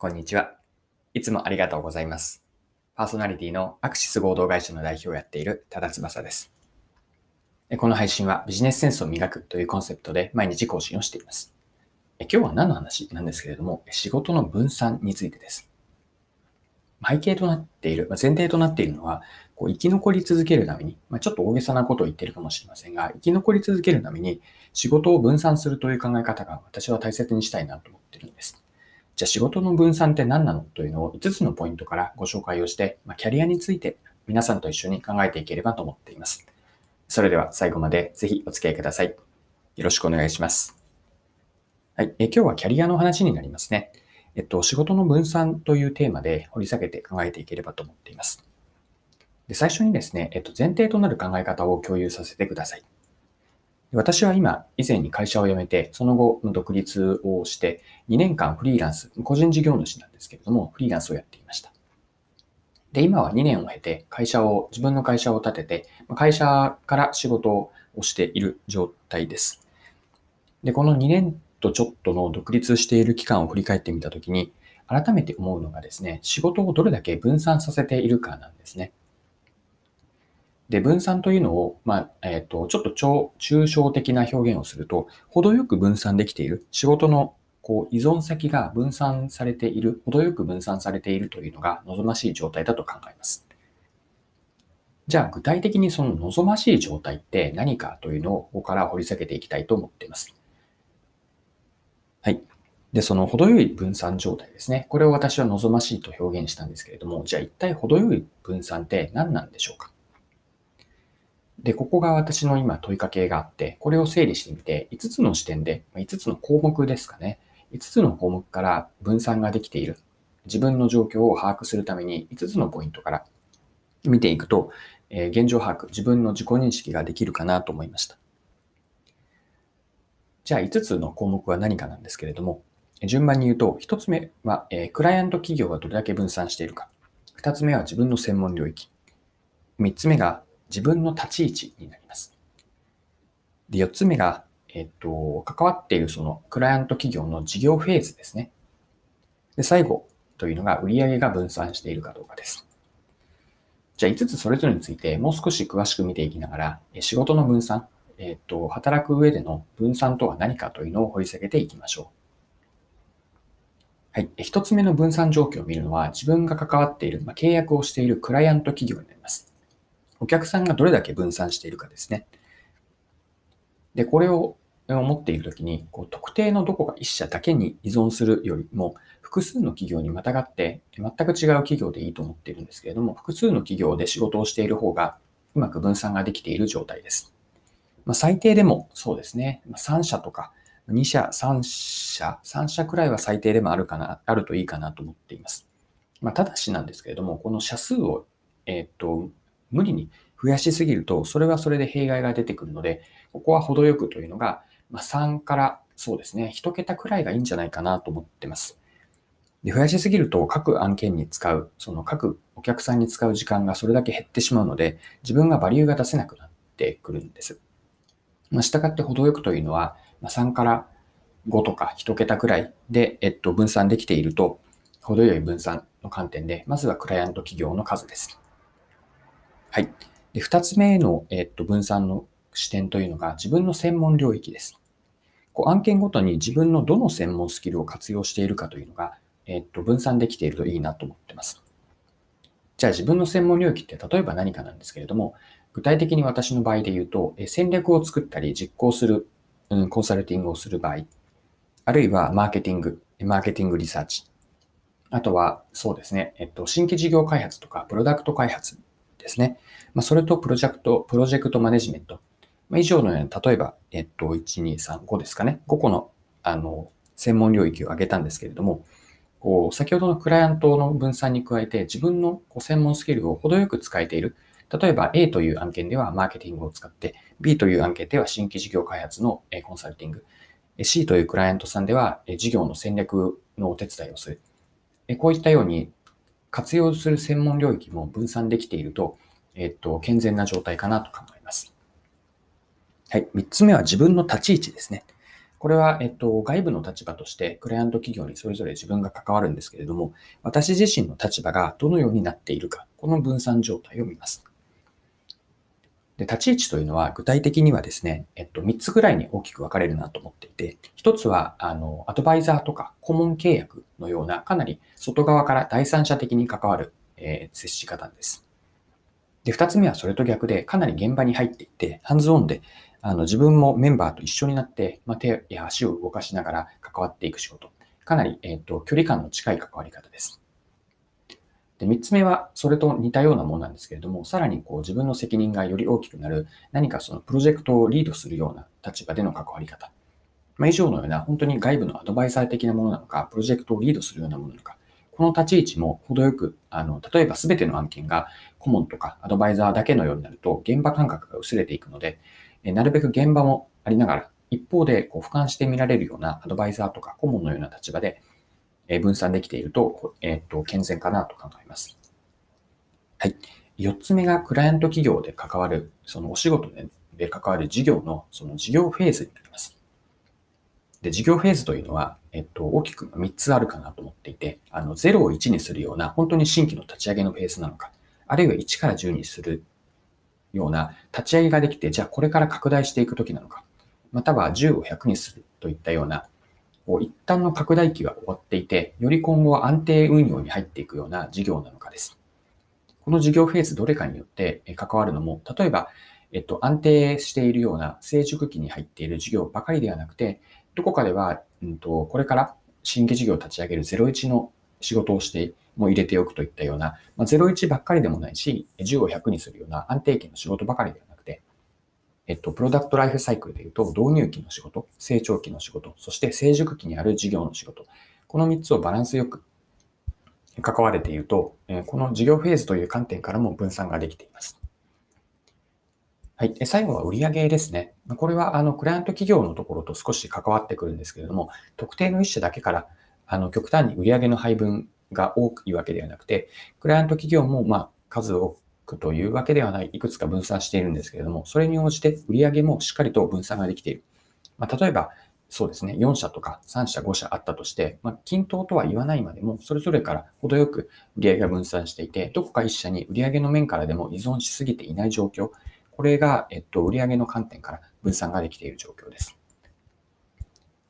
こんにちは。いつもありがとうございます。パーソナリティのアクシス合同会社の代表をやっている多田翼です。この配信はビジネスセンスを磨くというコンセプトで毎日更新をしています。今日は何の話なんですけれども、仕事の分散についてです。背景となっている、前提となっているのは、こう生き残り続けるために、まあ、ちょっと大げさなことを言ってるかもしれませんが、生き残り続けるために仕事を分散するという考え方が私は大切にしたいなと思っているんです。じゃあ仕事の分散って何なのというのを5つのポイントからご紹介をして、ま、キャリアについて皆さんと一緒に考えていければと思っています。それでは最後までぜひお付き合いください。よろしくお願いします。はい。え今日はキャリアの話になりますね。えっと、仕事の分散というテーマで掘り下げて考えていければと思っています。で最初にですね、えっと、前提となる考え方を共有させてください。私は今、以前に会社を辞めて、その後の独立をして、2年間フリーランス、個人事業主なんですけれども、フリーランスをやっていました。で、今は2年を経て、会社を、自分の会社を立てて、会社から仕事をしている状態です。で、この2年とちょっとの独立している期間を振り返ってみたときに、改めて思うのがですね、仕事をどれだけ分散させているかなんですね。で、分散というのを、まあ、えっ、ー、と、ちょっと超、抽象的な表現をすると、程よく分散できている、仕事のこう依存先が分散されている、程よく分散されているというのが望ましい状態だと考えます。じゃあ具体的にその望ましい状態って何かというのをここから掘り下げていきたいと思っています。はい。で、その程よい分散状態ですね。これを私は望ましいと表現したんですけれども、じゃあ一体程よい分散って何なんでしょうか？で、ここが私の今問いかけがあって、これを整理してみて、5つの視点で、5つの項目ですかね。5つの項目から分散ができている。自分の状況を把握するために5つのポイントから見ていくと、えー、現状把握、自分の自己認識ができるかなと思いました。じゃあ5つの項目は何かなんですけれども、順番に言うと、1つ目は、えー、クライアント企業がどれだけ分散しているか。2つ目は自分の専門領域。3つ目が自分の立ち位置になります。で、4つ目が、えっと、関わっているそのクライアント企業の事業フェーズですね。で、最後というのが売上が分散しているかどうかです。じゃあ5つそれぞれについてもう少し詳しく見ていきながら、仕事の分散、えっと、働く上での分散とは何かというのを掘り下げていきましょう。はい。一つ目の分散状況を見るのは、自分が関わっている、まあ、契約をしているクライアント企業になります。お客さんがどれだけ分散しているかですね。で、これを思っているときに、こう特定のどこか一社だけに依存するよりも、複数の企業にまたがって、全く違う企業でいいと思っているんですけれども、複数の企業で仕事をしている方が、うまく分散ができている状態です。まあ、最低でもそうですね、3社とか、2社、3社、3社くらいは最低でもあるかな、あるといいかなと思っています。まあ、ただしなんですけれども、この社数を、えっ、と、無理に増やしすぎると、それはそれで弊害が出てくるので、ここは程よくというのが、ま、3からそうですね、1桁くらいがいいんじゃないかなと思ってます。で増やしすぎると各案件に使う、その各お客さんに使う時間がそれだけ減ってしまうので、自分がバリューが出せなくなってくるんです。まあ、従って程よくというのは、ま、3から5とか1桁くらいで、えっと、分散できていると、程よい分散の観点で、まずはクライアント企業の数です。はい。で、二つ目の、えっと、分散の視点というのが自分の専門領域です。こう案件ごとに自分のどの専門スキルを活用しているかというのが、えっと、分散できているといいなと思ってます。じゃあ自分の専門領域って例えば何かなんですけれども、具体的に私の場合で言うと、戦略を作ったり実行する、うん、コンサルティングをする場合、あるいはマーケティング、マーケティングリサーチ、あとはそうですね、えっと、新規事業開発とかプロダクト開発ですね。まあ、それとプロジェクト、プロジェクトマネジメント。まあ、以上のような、例えば、えっと、1、2、3、5ですかね。5個の、あの、専門領域を挙げたんですけれども、こう、先ほどのクライアントの分散に加えて、自分のこう専門スキルを程よく使えている。例えば A という案件ではマーケティングを使って、B という案件では新規事業開発のコンサルティング、C というクライアントさんでは事業の戦略のお手伝いをする。こういったように活用する専門領域も分散できていると、えっと、健全な状態かなと考えます。はい。三つ目は自分の立ち位置ですね。これは、えっと、外部の立場としてクライアント企業にそれぞれ自分が関わるんですけれども、私自身の立場がどのようになっているか、この分散状態を見ます。で立ち位置というのは具体的にはですね、えっと、3つぐらいに大きく分かれるなと思っていて、1つは、あの、アドバイザーとか顧問契約のような、かなり外側から第三者的に関わる、えー、接し方です。で、2つ目はそれと逆で、かなり現場に入っていて、ハンズオンであの自分もメンバーと一緒になって、まあ、手や足を動かしながら関わっていく仕事。かなり、えーと、距離感の近い関わり方です。で、三つ目は、それと似たようなものなんですけれども、さらにこう自分の責任がより大きくなる、何かそのプロジェクトをリードするような立場での関わり方。まあ、以上のような、本当に外部のアドバイザー的なものなのか、プロジェクトをリードするようなものなのか、この立ち位置も程よく、あの、例えば全ての案件が顧問とかアドバイザーだけのようになると、現場感覚が薄れていくので、なるべく現場もありながら、一方でこう俯瞰して見られるようなアドバイザーとか顧問のような立場で分散できていると、えっ、と、健全かなと考えます。はい。四つ目がクライアント企業で関わる、そのお仕事で関わる事業のその事業フェーズになります。で、事業フェーズというのは、えっと、大きく3つあるかなと思っていて、あの、0を1にするような、本当に新規の立ち上げのフェーズなのか、あるいは1から10にするような立ち上げができて、じゃあこれから拡大していくときなのか、または10を100にするといったような、一旦の拡大期が終わっていて、より今後は安定運用に入っていくような事業なのかです。この事業フェーズどれかによって関わるのも、例えば、えっと、安定しているような成熟期に入っている事業ばかりではなくて、どこかでは、うんと、これから新規事業を立ち上げる01の仕事をしても入れておくといったような、まあ、01ばっかりでもないし、10を100にするような安定期の仕事ばかりではなくて、えっと、プロダクトライフサイクルで言うと、導入期の仕事、成長期の仕事、そして成熟期にある事業の仕事、この3つをバランスよく関われていると、この事業フェーズという観点からも分散ができています。はい。最後は売上ですね。これは、あの、クライアント企業のところと少し関わってくるんですけれども、特定の一社だけから、あの、極端に売上の配分が多いわけではなくて、クライアント企業も、まあ、数多くというわけではない、いくつか分散しているんですけれども、それに応じて売上もしっかりと分散ができている。まあ、例えば、そうですね、4社とか3社、5社あったとして、まあ、均等とは言わないまでも、それぞれから程よく売上が分散していて、どこか1社に売上の面からでも依存しすぎていない状況、これが、えっと、売上の観点から分散ができている状況です。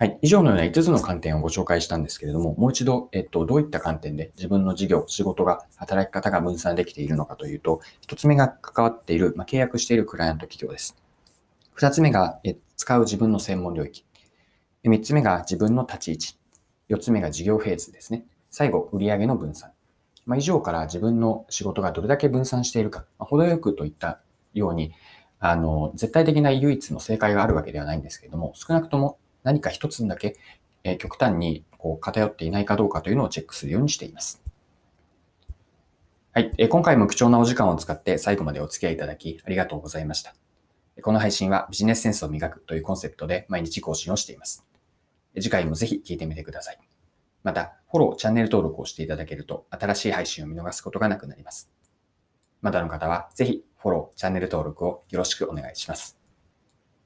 はい。以上のような5つの観点をご紹介したんですけれども、もう一度、えっと、どういった観点で自分の事業、仕事が、働き方が分散できているのかというと、1つ目が関わっている、まあ、契約しているクライアント企業です。2つ目が、え使う自分の専門領域。3つ目が自分の立ち位置。4つ目が事業フェーズですね。最後、売上の分散。まあ、以上から自分の仕事がどれだけ分散しているか、まあ、程よくといったように、あの、絶対的な唯一の正解があるわけではないんですけれども、少なくとも何か一つだけ、え極端にこう偏っていないかどうかというのをチェックするようにしています。はい。え今回も貴重なお時間を使って最後までお付き合いいただきありがとうございました。この配信はビジネスセンスを磨くというコンセプトで毎日更新をしています。次回もぜひ聞いてみてください。また、フォロー、チャンネル登録をしていただけると新しい配信を見逃すことがなくなります。まだの方はぜひフォロー、チャンネル登録をよろしくお願いします。